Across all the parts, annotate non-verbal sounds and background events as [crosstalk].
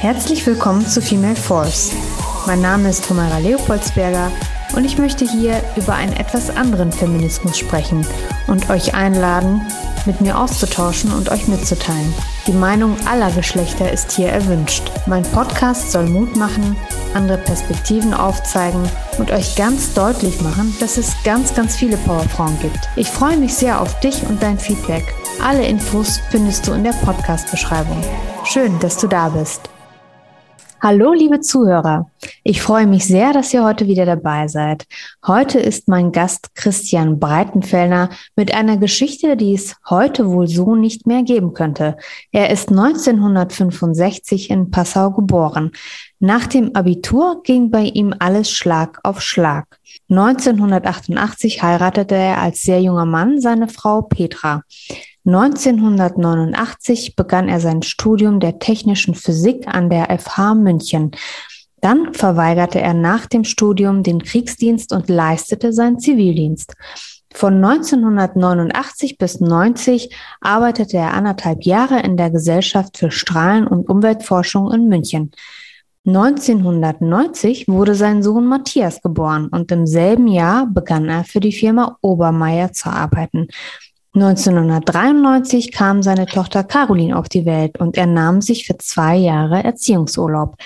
Herzlich willkommen zu Female Force. Mein Name ist Tamara Leopoldsberger und ich möchte hier über einen etwas anderen Feminismus sprechen und euch einladen, mit mir auszutauschen und euch mitzuteilen. Die Meinung aller Geschlechter ist hier erwünscht. Mein Podcast soll Mut machen, andere Perspektiven aufzeigen und euch ganz deutlich machen, dass es ganz, ganz viele Powerfrauen gibt. Ich freue mich sehr auf dich und dein Feedback. Alle Infos findest du in der Podcast-Beschreibung. Schön, dass du da bist. Hallo, liebe Zuhörer. Ich freue mich sehr, dass ihr heute wieder dabei seid. Heute ist mein Gast Christian Breitenfellner mit einer Geschichte, die es heute wohl so nicht mehr geben könnte. Er ist 1965 in Passau geboren. Nach dem Abitur ging bei ihm alles Schlag auf Schlag. 1988 heiratete er als sehr junger Mann seine Frau Petra. 1989 begann er sein Studium der technischen Physik an der FH München. Dann verweigerte er nach dem Studium den Kriegsdienst und leistete seinen Zivildienst. Von 1989 bis 90 arbeitete er anderthalb Jahre in der Gesellschaft für Strahlen- und Umweltforschung in München. 1990 wurde sein Sohn Matthias geboren und im selben Jahr begann er für die Firma Obermeier zu arbeiten. 1993 kam seine Tochter Caroline auf die Welt und er nahm sich für zwei Jahre Erziehungsurlaub.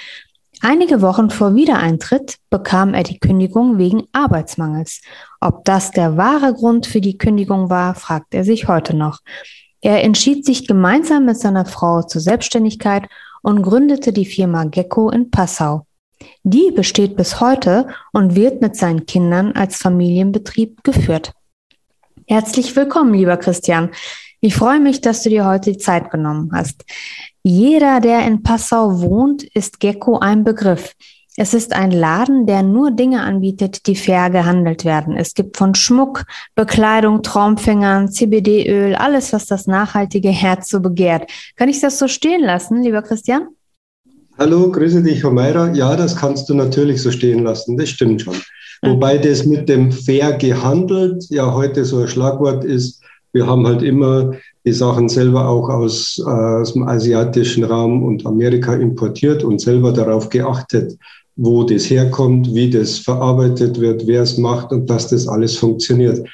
Einige Wochen vor Wiedereintritt bekam er die Kündigung wegen Arbeitsmangels. Ob das der wahre Grund für die Kündigung war, fragt er sich heute noch. Er entschied sich gemeinsam mit seiner Frau zur Selbstständigkeit und gründete die Firma Gecko in Passau. Die besteht bis heute und wird mit seinen Kindern als Familienbetrieb geführt. Herzlich willkommen, lieber Christian. Ich freue mich, dass du dir heute die Zeit genommen hast. Jeder, der in Passau wohnt, ist Gecko ein Begriff. Es ist ein Laden, der nur Dinge anbietet, die fair gehandelt werden. Es gibt von Schmuck, Bekleidung, Traumfängern, CBD-Öl, alles, was das nachhaltige Herz so begehrt. Kann ich das so stehen lassen, lieber Christian? Hallo, grüße dich, Homeira. Ja, das kannst du natürlich so stehen lassen. Das stimmt schon. Wobei das mit dem fair gehandelt ja heute so ein Schlagwort ist. Wir haben halt immer die Sachen selber auch aus, äh, aus dem asiatischen Raum und Amerika importiert und selber darauf geachtet, wo das herkommt, wie das verarbeitet wird, wer es macht und dass das alles funktioniert.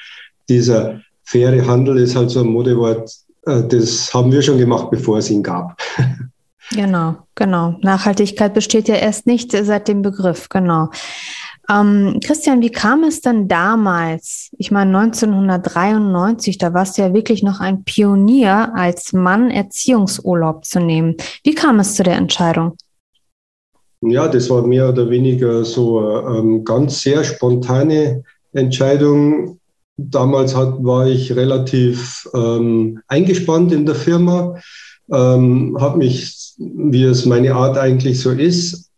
Dieser faire Handel ist halt so ein Modewort, äh, das haben wir schon gemacht, bevor es ihn gab. [laughs] Genau, genau. Nachhaltigkeit besteht ja erst nicht seit dem Begriff, genau. Ähm, Christian, wie kam es denn damals? Ich meine, 1993, da warst du ja wirklich noch ein Pionier, als Mann Erziehungsurlaub zu nehmen. Wie kam es zu der Entscheidung? Ja, das war mehr oder weniger so eine ähm, ganz sehr spontane Entscheidung. Damals hat, war ich relativ ähm, eingespannt in der Firma, ähm, habe mich, wie es meine Art eigentlich so ist,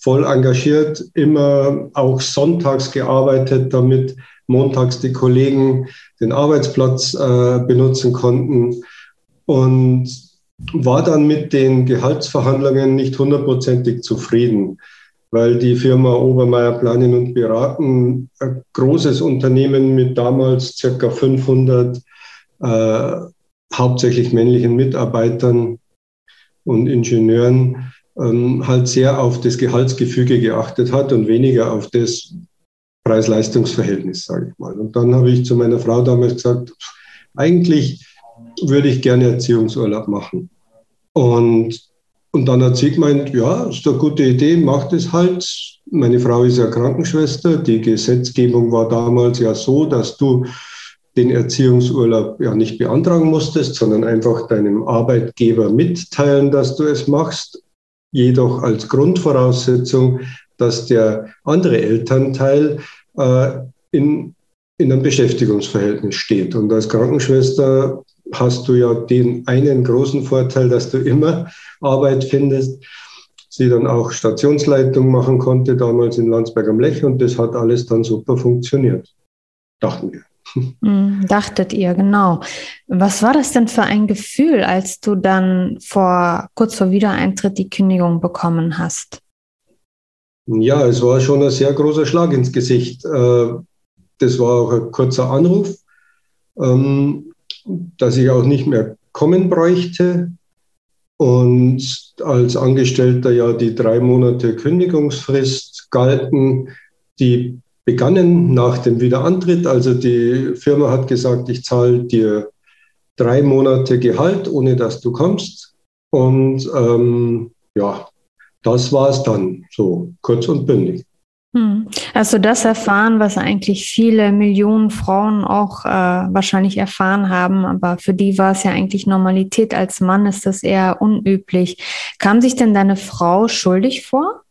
voll engagiert, immer auch sonntags gearbeitet, damit montags die Kollegen den Arbeitsplatz äh, benutzen konnten und war dann mit den Gehaltsverhandlungen nicht hundertprozentig zufrieden, weil die Firma Obermeier Planen und Beraten, ein großes Unternehmen mit damals circa 500 äh, hauptsächlich männlichen Mitarbeitern und Ingenieuren, ähm, halt sehr auf das Gehaltsgefüge geachtet hat und weniger auf das Preis-Leistungs-Verhältnis, sage ich mal. Und dann habe ich zu meiner Frau damals gesagt, eigentlich würde ich gerne Erziehungsurlaub machen. Und, und dann hat sie gemeint, ja, ist eine gute Idee, macht es halt. Meine Frau ist ja Krankenschwester. Die Gesetzgebung war damals ja so, dass du den Erziehungsurlaub ja nicht beantragen musstest, sondern einfach deinem Arbeitgeber mitteilen, dass du es machst jedoch als Grundvoraussetzung, dass der andere Elternteil äh, in, in einem Beschäftigungsverhältnis steht. Und als Krankenschwester hast du ja den einen großen Vorteil, dass du immer Arbeit findest. Sie dann auch Stationsleitung machen konnte, damals in Landsberg am Lech. Und das hat alles dann super funktioniert, dachten wir. Hm, dachtet ihr, genau. Was war das denn für ein Gefühl, als du dann vor, kurz vor Wiedereintritt die Kündigung bekommen hast? Ja, es war schon ein sehr großer Schlag ins Gesicht. Äh, das war auch ein kurzer Anruf, ähm, dass ich auch nicht mehr kommen bräuchte. und als Angestellter ja die drei Monate Kündigungsfrist galten, die begannen nach dem Wiederantritt. Also die Firma hat gesagt, ich zahle dir drei Monate Gehalt, ohne dass du kommst. Und ähm, ja, das war es dann, so kurz und bündig. Du das erfahren, was eigentlich viele Millionen Frauen auch äh, wahrscheinlich erfahren haben, aber für die war es ja eigentlich Normalität. Als Mann ist das eher unüblich. Kam sich denn deine Frau schuldig vor?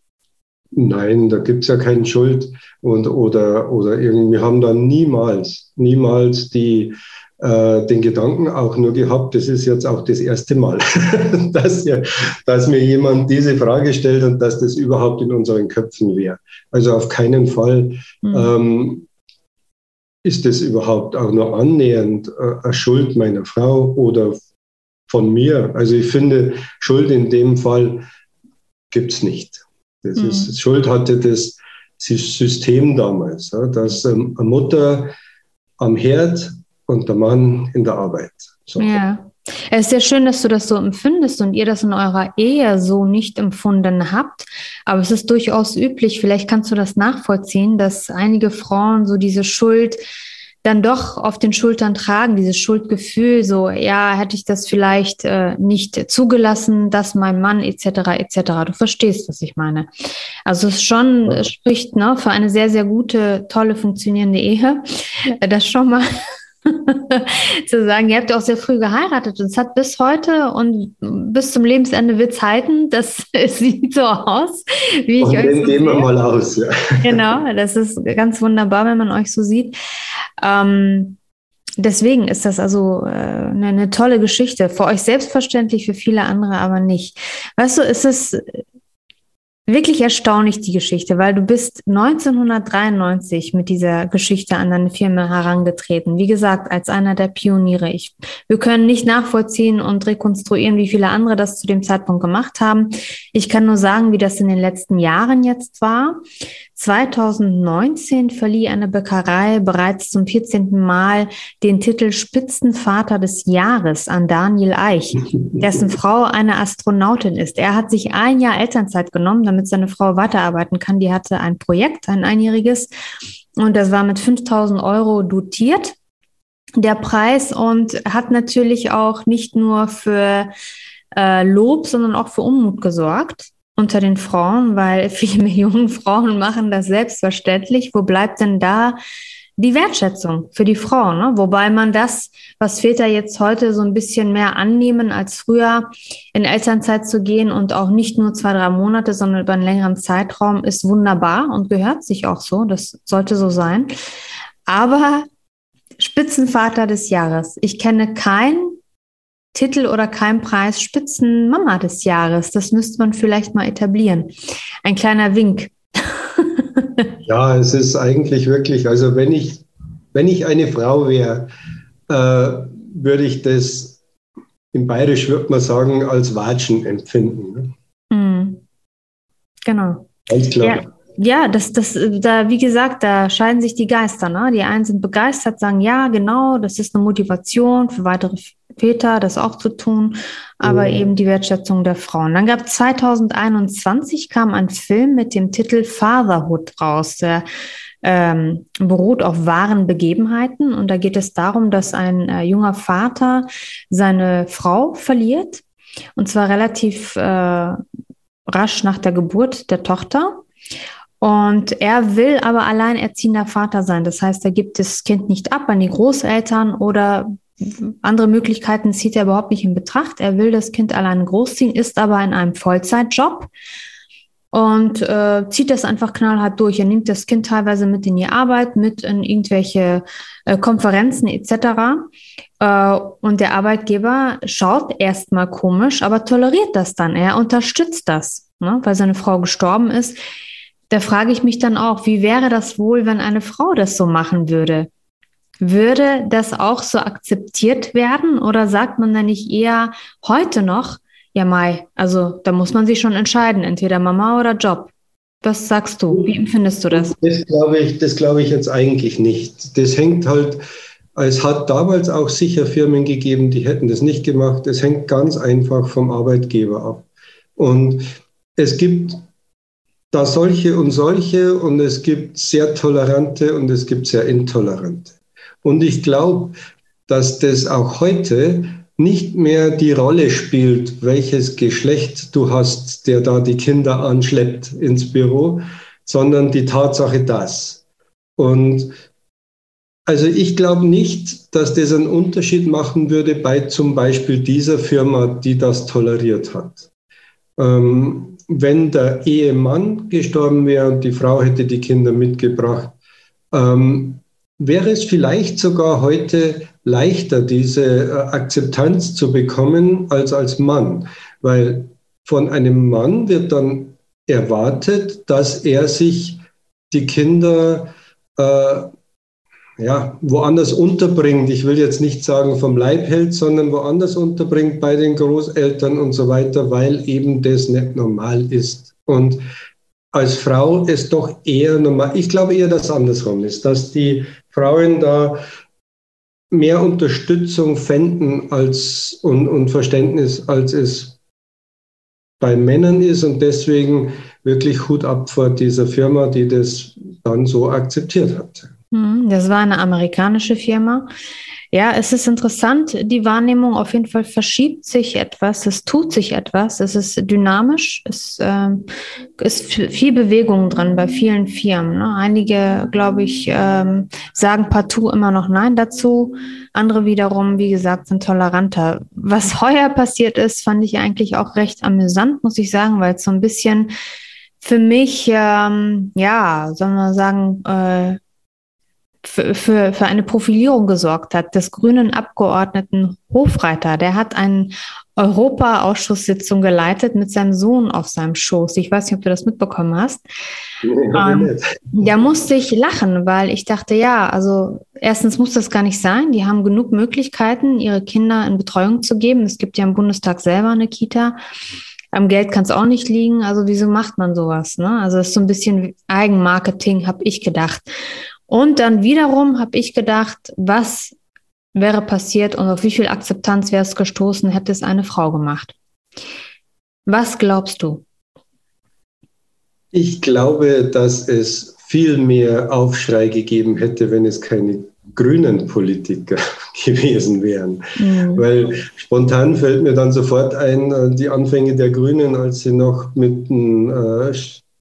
Nein, da gibt es ja keine Schuld und oder oder irgendwie haben da niemals, niemals die äh, den Gedanken auch nur gehabt, das ist jetzt auch das erste Mal, [laughs] dass, ja, dass mir jemand diese Frage stellt und dass das überhaupt in unseren Köpfen wäre. Also auf keinen Fall mhm. ähm, ist das überhaupt auch nur annähernd äh, eine Schuld meiner Frau oder von mir. Also ich finde, Schuld in dem Fall gibt es nicht. Das mhm. ist, Schuld hatte das System damals, ja, dass ähm, eine Mutter am Herd und der Mann in der Arbeit. So. Ja. Es ist sehr schön, dass du das so empfindest und ihr das in eurer Ehe so nicht empfunden habt. Aber es ist durchaus üblich, vielleicht kannst du das nachvollziehen, dass einige Frauen so diese Schuld dann doch auf den Schultern tragen, dieses Schuldgefühl, so, ja, hätte ich das vielleicht äh, nicht zugelassen, dass mein Mann etc. etc. Du verstehst, was ich meine. Also es schon ja. spricht ne, für eine sehr, sehr gute, tolle, funktionierende Ehe. Das schon mal [laughs] zu sagen, ihr habt ja auch sehr früh geheiratet und es hat bis heute und bis zum Lebensende wird halten. Das [laughs] sieht so aus, wie ich und euch so gehen wir mal aus. Ja. [laughs] Genau, das ist ganz wunderbar, wenn man euch so sieht. Ähm, deswegen ist das also äh, eine, eine tolle Geschichte. Für euch selbstverständlich, für viele andere aber nicht. Weißt du, ist es wirklich erstaunlich, die Geschichte, weil du bist 1993 mit dieser Geschichte an deine Firma herangetreten. Wie gesagt, als einer der Pioniere. Ich, wir können nicht nachvollziehen und rekonstruieren, wie viele andere das zu dem Zeitpunkt gemacht haben. Ich kann nur sagen, wie das in den letzten Jahren jetzt war. 2019 verlieh eine Bäckerei bereits zum 14. Mal den Titel Spitzenvater des Jahres an Daniel Eich, dessen Frau eine Astronautin ist. Er hat sich ein Jahr Elternzeit genommen, damit seine Frau weiterarbeiten kann. Die hatte ein Projekt, ein einjähriges, und das war mit 5000 Euro dotiert, der Preis, und hat natürlich auch nicht nur für äh, Lob, sondern auch für Unmut gesorgt unter den Frauen, weil [laughs] viele Millionen Frauen machen das selbstverständlich. Wo bleibt denn da die Wertschätzung für die Frau? Ne? Wobei man das, was Väter jetzt heute so ein bisschen mehr annehmen als früher, in Elternzeit zu gehen und auch nicht nur zwei, drei Monate, sondern über einen längeren Zeitraum, ist wunderbar und gehört sich auch so. Das sollte so sein. Aber Spitzenvater des Jahres. Ich kenne keinen Titel oder kein Preis Spitzenmama des Jahres. Das müsste man vielleicht mal etablieren. Ein kleiner Wink. [laughs] ja, es ist eigentlich wirklich, also wenn ich, wenn ich eine Frau wäre, äh, würde ich das in Bayerisch würde man sagen, als Watschen empfinden. Mm. Genau. Ganz klar. Ja. Ja, das, das, da, wie gesagt, da scheiden sich die Geister. Ne? Die einen sind begeistert, sagen, ja, genau, das ist eine Motivation für weitere Väter, das auch zu tun, aber ja. eben die Wertschätzung der Frauen. Dann gab 2021 kam ein Film mit dem Titel Fatherhood raus, der ähm, beruht auf wahren Begebenheiten und da geht es darum, dass ein äh, junger Vater seine Frau verliert und zwar relativ äh, rasch nach der Geburt der Tochter. Und er will aber alleinerziehender Vater sein. Das heißt, er gibt das Kind nicht ab an die Großeltern oder andere Möglichkeiten zieht er überhaupt nicht in Betracht. Er will das Kind alleine großziehen, ist aber in einem Vollzeitjob und äh, zieht das einfach knallhart durch. Er nimmt das Kind teilweise mit in die Arbeit, mit in irgendwelche äh, Konferenzen etc. Äh, und der Arbeitgeber schaut erstmal komisch, aber toleriert das dann. Er unterstützt das, ne, weil seine Frau gestorben ist da frage ich mich dann auch, wie wäre das wohl, wenn eine Frau das so machen würde? Würde das auch so akzeptiert werden oder sagt man dann nicht eher heute noch, ja Mai, also da muss man sich schon entscheiden, entweder Mama oder Job. Was sagst du? Wie empfindest du das? Das glaube ich, das glaube ich jetzt eigentlich nicht. Das hängt halt Es hat damals auch sicher Firmen gegeben, die hätten das nicht gemacht. Es hängt ganz einfach vom Arbeitgeber ab. Und es gibt da solche und solche und es gibt sehr tolerante und es gibt sehr intolerante. Und ich glaube, dass das auch heute nicht mehr die Rolle spielt, welches Geschlecht du hast, der da die Kinder anschleppt ins Büro, sondern die Tatsache das. Und also ich glaube nicht, dass das einen Unterschied machen würde bei zum Beispiel dieser Firma, die das toleriert hat. Ähm, wenn der Ehemann gestorben wäre und die Frau hätte die Kinder mitgebracht, ähm, wäre es vielleicht sogar heute leichter, diese äh, Akzeptanz zu bekommen als als Mann, weil von einem Mann wird dann erwartet, dass er sich die Kinder äh, ja, woanders unterbringt. Ich will jetzt nicht sagen vom Leib hält, sondern woanders unterbringt bei den Großeltern und so weiter, weil eben das nicht normal ist. Und als Frau ist doch eher normal. Ich glaube eher, dass andersrum ist, dass die Frauen da mehr Unterstützung fänden als, und, und Verständnis, als es bei Männern ist und deswegen wirklich Hut ab vor dieser Firma, die das dann so akzeptiert hat. Hm, das war eine amerikanische Firma. Ja, es ist interessant, die Wahrnehmung auf jeden Fall verschiebt sich etwas, es tut sich etwas, es ist dynamisch, es äh, ist viel Bewegung drin bei vielen Firmen. Ne? Einige, glaube ich, ähm, sagen partout immer noch Nein dazu, andere wiederum, wie gesagt, sind toleranter. Was heuer passiert ist, fand ich eigentlich auch recht amüsant, muss ich sagen, weil es so ein bisschen für mich, ähm, ja, soll man sagen, äh, für, für, für eine Profilierung gesorgt hat, des grünen Abgeordneten Hofreiter. Der hat eine Europa-Ausschusssitzung geleitet mit seinem Sohn auf seinem Schoß. Ich weiß nicht, ob du das mitbekommen hast. ähm, da musste ich lachen, weil ich dachte, ja, also erstens muss das gar nicht sein. Die haben genug Möglichkeiten, ihre Kinder in Betreuung zu geben. Es gibt ja im Bundestag selber eine Kita. Am Geld kann es auch nicht liegen. Also wieso macht man sowas? Ne? Also das ist so ein bisschen Eigenmarketing, habe ich gedacht. Und dann wiederum habe ich gedacht, was wäre passiert und auf wie viel Akzeptanz wäre es gestoßen, hätte es eine Frau gemacht. Was glaubst du? Ich glaube, dass es viel mehr Aufschrei gegeben hätte, wenn es keine grünen Politiker [laughs] gewesen wären. Mhm. Weil spontan fällt mir dann sofort ein, äh, die Anfänge der Grünen, als sie noch mit, äh,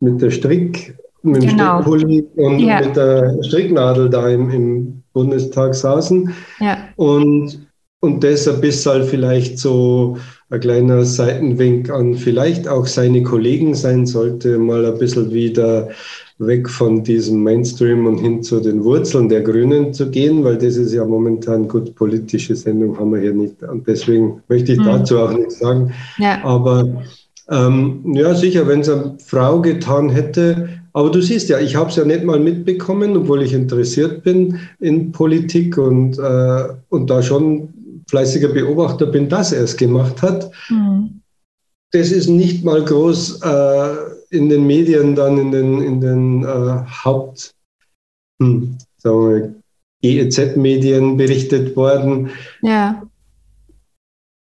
mit der Strick mit dem genau. Strickpulli und ja. mit der Stricknadel da im, im Bundestag saßen. Ja. Und, und deshalb ist halt vielleicht so ein kleiner Seitenwink an vielleicht auch seine Kollegen sein sollte, mal ein bisschen wieder weg von diesem Mainstream und hin zu den Wurzeln der Grünen zu gehen, weil das ist ja momentan gut politische Sendung haben wir hier nicht. Und deswegen möchte ich mhm. dazu auch nichts sagen. Ja. Aber ähm, ja, sicher, wenn es eine Frau getan hätte, aber du siehst ja, ich habe es ja nicht mal mitbekommen, obwohl ich interessiert bin in Politik und, äh, und da schon fleißiger Beobachter bin, dass er es gemacht hat. Mhm. Das ist nicht mal groß äh, in den Medien, dann in den, in den äh, Haupt, hm, GEZ-Medien berichtet worden. Ja.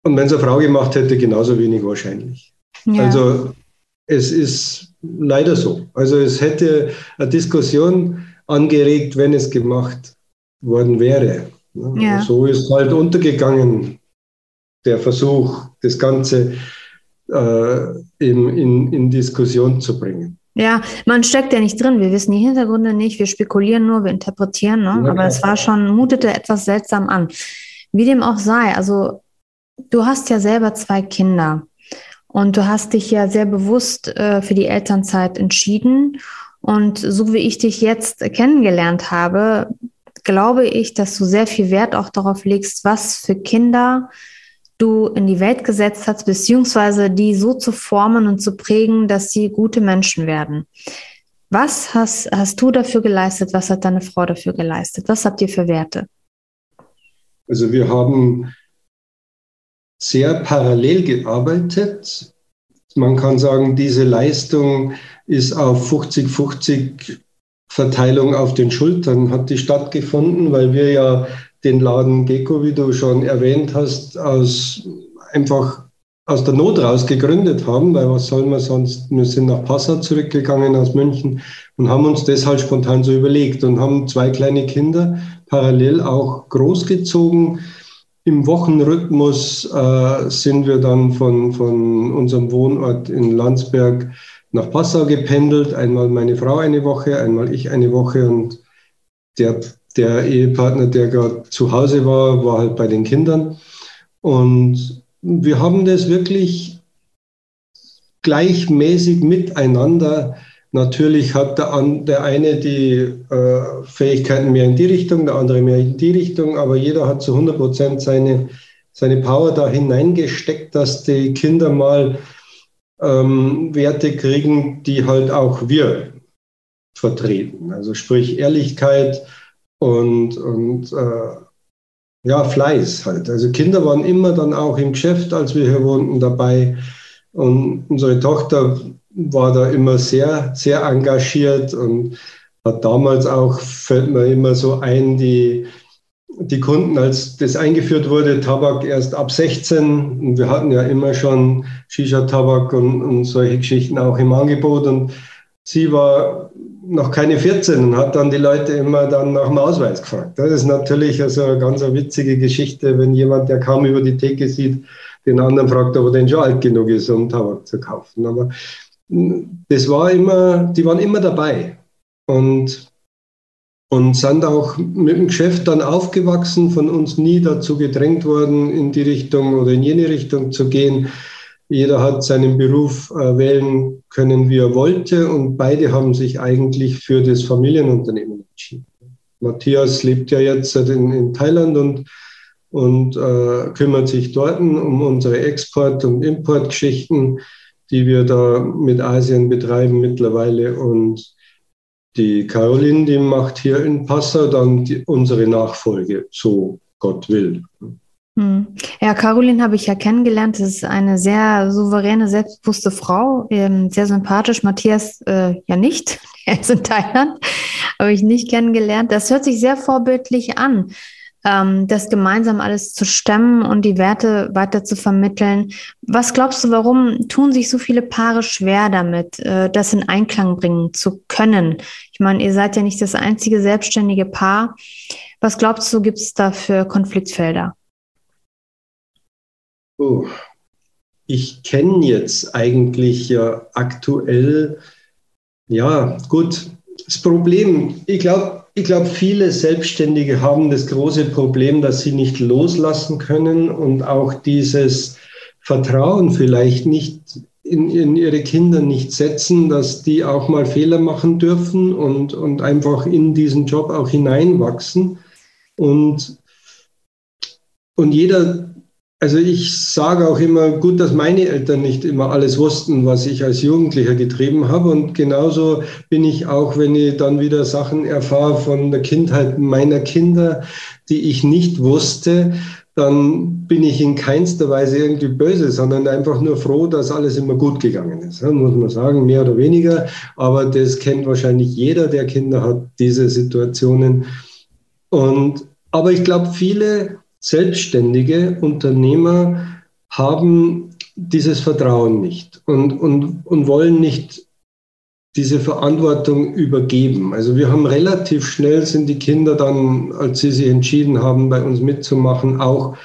Und wenn es eine Frau gemacht hätte, genauso wenig wahrscheinlich. Ja. Also es ist leider so. Also es hätte eine Diskussion angeregt, wenn es gemacht worden wäre. Ja. So ist halt untergegangen der Versuch, das Ganze äh, in, in, in Diskussion zu bringen. Ja, man steckt ja nicht drin. Wir wissen die Hintergründe nicht. Wir spekulieren nur, wir interpretieren. Ne? Ja, Aber es war schon, mutete etwas seltsam an. Wie dem auch sei. Also, du hast ja selber zwei Kinder. Und du hast dich ja sehr bewusst äh, für die Elternzeit entschieden. Und so wie ich dich jetzt kennengelernt habe, glaube ich, dass du sehr viel Wert auch darauf legst, was für Kinder du in die Welt gesetzt hast, beziehungsweise die so zu formen und zu prägen, dass sie gute Menschen werden. Was hast, hast du dafür geleistet? Was hat deine Frau dafür geleistet? Was habt ihr für Werte? Also wir haben sehr parallel gearbeitet. Man kann sagen, diese Leistung ist auf 50-50 Verteilung auf den Schultern hat die stattgefunden, weil wir ja den Laden Gecko, wie du schon erwähnt hast, aus einfach aus der Not raus gegründet haben, weil was sollen wir sonst? Wir sind nach Passau zurückgegangen aus München und haben uns das halt spontan so überlegt und haben zwei kleine Kinder parallel auch großgezogen. Im Wochenrhythmus äh, sind wir dann von, von unserem Wohnort in Landsberg nach Passau gependelt. Einmal meine Frau eine Woche, einmal ich eine Woche und der, der Ehepartner, der gerade zu Hause war, war halt bei den Kindern. Und wir haben das wirklich gleichmäßig miteinander. Natürlich hat der, der eine die äh, Fähigkeiten mehr in die Richtung, der andere mehr in die Richtung, aber jeder hat zu 100 Prozent seine, seine Power da hineingesteckt, dass die Kinder mal ähm, Werte kriegen, die halt auch wir vertreten. Also sprich Ehrlichkeit und, und äh, ja, Fleiß halt. Also Kinder waren immer dann auch im Geschäft, als wir hier wohnten, dabei. Und unsere Tochter war da immer sehr, sehr engagiert und hat damals auch, fällt mir immer so ein, die, die Kunden, als das eingeführt wurde, Tabak erst ab 16. Und wir hatten ja immer schon Shisha-Tabak und, und solche Geschichten auch im Angebot. Und sie war noch keine 14 und hat dann die Leute immer dann nach dem Ausweis gefragt. Das ist natürlich also eine ganz witzige Geschichte, wenn jemand, der kaum über die Theke sieht, den anderen fragt, ob er denn schon alt genug ist, um Tabak zu kaufen. Aber das war immer, die waren immer dabei und, und sind auch mit dem Geschäft dann aufgewachsen, von uns nie dazu gedrängt worden, in die Richtung oder in jene Richtung zu gehen. Jeder hat seinen Beruf äh, wählen können, wie er wollte, und beide haben sich eigentlich für das Familienunternehmen entschieden. Matthias lebt ja jetzt in, in Thailand und, und äh, kümmert sich dort um unsere Export- und Importgeschichten, die wir da mit Asien betreiben mittlerweile. Und die Caroline, die macht hier in Passau dann die, unsere Nachfolge, so Gott will. Hm. Ja, Caroline habe ich ja kennengelernt. Das ist eine sehr souveräne, selbstbewusste Frau, ähm, sehr sympathisch. Matthias äh, ja nicht. [laughs] Er ist in Thailand, habe ich nicht kennengelernt. Das hört sich sehr vorbildlich an, ähm, das gemeinsam alles zu stemmen und die Werte weiter zu vermitteln. Was glaubst du, warum tun sich so viele Paare schwer damit, äh, das in Einklang bringen zu können? Ich meine, ihr seid ja nicht das einzige selbstständige Paar. Was glaubst du, gibt es da für Konfliktfelder? Oh, ich kenne jetzt eigentlich ja aktuell, ja gut, das Problem, ich glaube, ich glaube, viele Selbstständige haben das große Problem, dass sie nicht loslassen können und auch dieses Vertrauen vielleicht nicht in, in, ihre Kinder nicht setzen, dass die auch mal Fehler machen dürfen und, und einfach in diesen Job auch hineinwachsen. Und, und jeder also ich sage auch immer, gut, dass meine Eltern nicht immer alles wussten, was ich als Jugendlicher getrieben habe. Und genauso bin ich auch, wenn ich dann wieder Sachen erfahre von der Kindheit meiner Kinder, die ich nicht wusste, dann bin ich in keinster Weise irgendwie böse, sondern einfach nur froh, dass alles immer gut gegangen ist. Muss man sagen, mehr oder weniger. Aber das kennt wahrscheinlich jeder, der Kinder hat, diese Situationen. Und, aber ich glaube, viele Selbstständige, Unternehmer haben dieses Vertrauen nicht und, und, und wollen nicht diese Verantwortung übergeben. Also wir haben relativ schnell sind die Kinder dann, als sie sich entschieden haben, bei uns mitzumachen, auch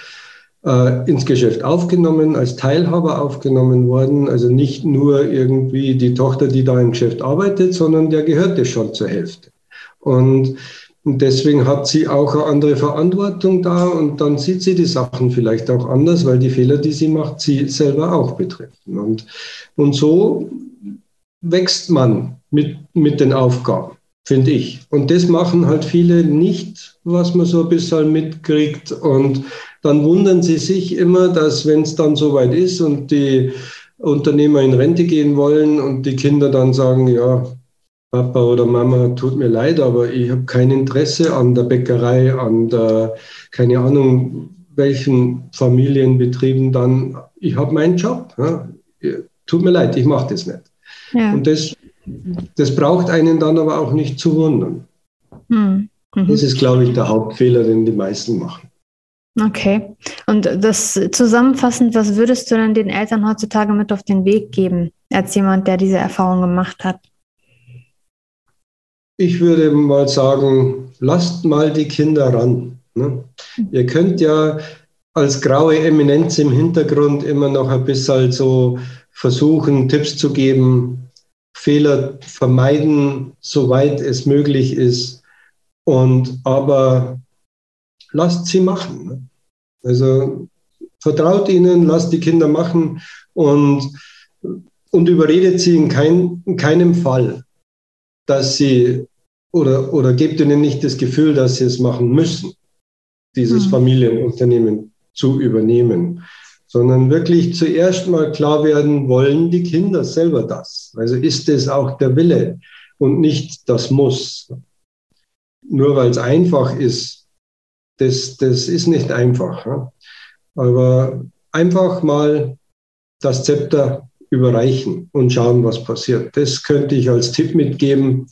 äh, ins Geschäft aufgenommen, als Teilhaber aufgenommen worden. Also nicht nur irgendwie die Tochter, die da im Geschäft arbeitet, sondern der gehörte schon zur Hälfte. Und und deswegen hat sie auch eine andere Verantwortung da und dann sieht sie die Sachen vielleicht auch anders, weil die Fehler, die sie macht, sie selber auch betreffen. Und, und so wächst man mit, mit den Aufgaben, finde ich. Und das machen halt viele nicht, was man so ein bisschen mitkriegt. Und dann wundern sie sich immer, dass wenn es dann soweit ist und die Unternehmer in Rente gehen wollen und die Kinder dann sagen, ja, Papa oder Mama, tut mir leid, aber ich habe kein Interesse an der Bäckerei, an der, keine Ahnung, welchen Familienbetrieben dann. Ich habe meinen Job. Ja. Tut mir leid, ich mache das nicht. Ja. Und das, das braucht einen dann aber auch nicht zu wundern. Hm. Mhm. Das ist, glaube ich, der Hauptfehler, den die meisten machen. Okay. Und das zusammenfassend, was würdest du dann den Eltern heutzutage mit auf den Weg geben, als jemand, der diese Erfahrung gemacht hat? Ich würde mal sagen, lasst mal die Kinder ran. Ne? Mhm. Ihr könnt ja als graue Eminenz im Hintergrund immer noch ein bisschen so versuchen, Tipps zu geben, Fehler vermeiden, soweit es möglich ist. Und aber lasst sie machen. Ne? Also vertraut ihnen, lasst die Kinder machen und, und überredet sie in, kein, in keinem Fall, dass sie oder, oder gebt ihnen nicht das Gefühl, dass sie es machen müssen, dieses mhm. Familienunternehmen zu übernehmen, sondern wirklich zuerst mal klar werden, wollen die Kinder selber das? Also ist es auch der Wille und nicht das Muss. Nur weil es einfach ist, das, das ist nicht einfach. Aber einfach mal das Zepter überreichen und schauen, was passiert. Das könnte ich als Tipp mitgeben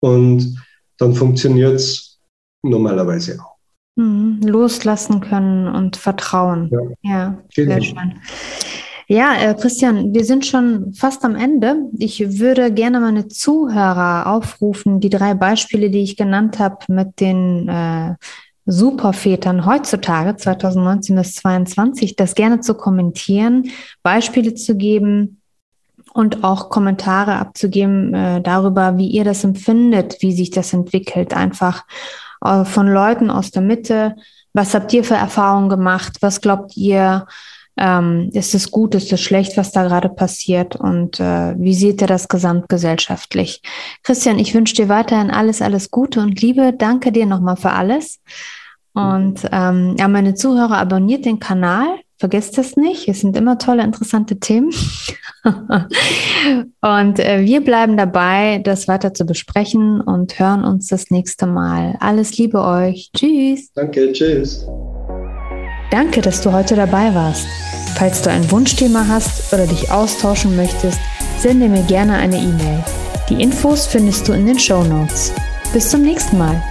und dann funktioniert es normalerweise auch. Mhm. Loslassen können und vertrauen. Ja, ja genau. sehr schön. Ja, äh, Christian, wir sind schon fast am Ende. Ich würde gerne meine Zuhörer aufrufen, die drei Beispiele, die ich genannt habe, mit den äh, Supervätern heutzutage, 2019 bis 2022, das gerne zu kommentieren, Beispiele zu geben und auch Kommentare abzugeben äh, darüber, wie ihr das empfindet, wie sich das entwickelt, einfach äh, von Leuten aus der Mitte. Was habt ihr für Erfahrungen gemacht? Was glaubt ihr? Ähm, ist es gut, ist es schlecht, was da gerade passiert und äh, wie seht ihr das gesamtgesellschaftlich? Christian, ich wünsche dir weiterhin alles, alles Gute und Liebe. Danke dir nochmal für alles. Und ähm, ja, meine Zuhörer, abonniert den Kanal, vergesst das nicht. Es sind immer tolle, interessante Themen. [laughs] und äh, wir bleiben dabei, das weiter zu besprechen und hören uns das nächste Mal. Alles Liebe euch. Tschüss. Danke, tschüss. Danke, dass du heute dabei warst. Falls du ein Wunschthema hast oder dich austauschen möchtest, sende mir gerne eine E-Mail. Die Infos findest du in den Show Notes. Bis zum nächsten Mal.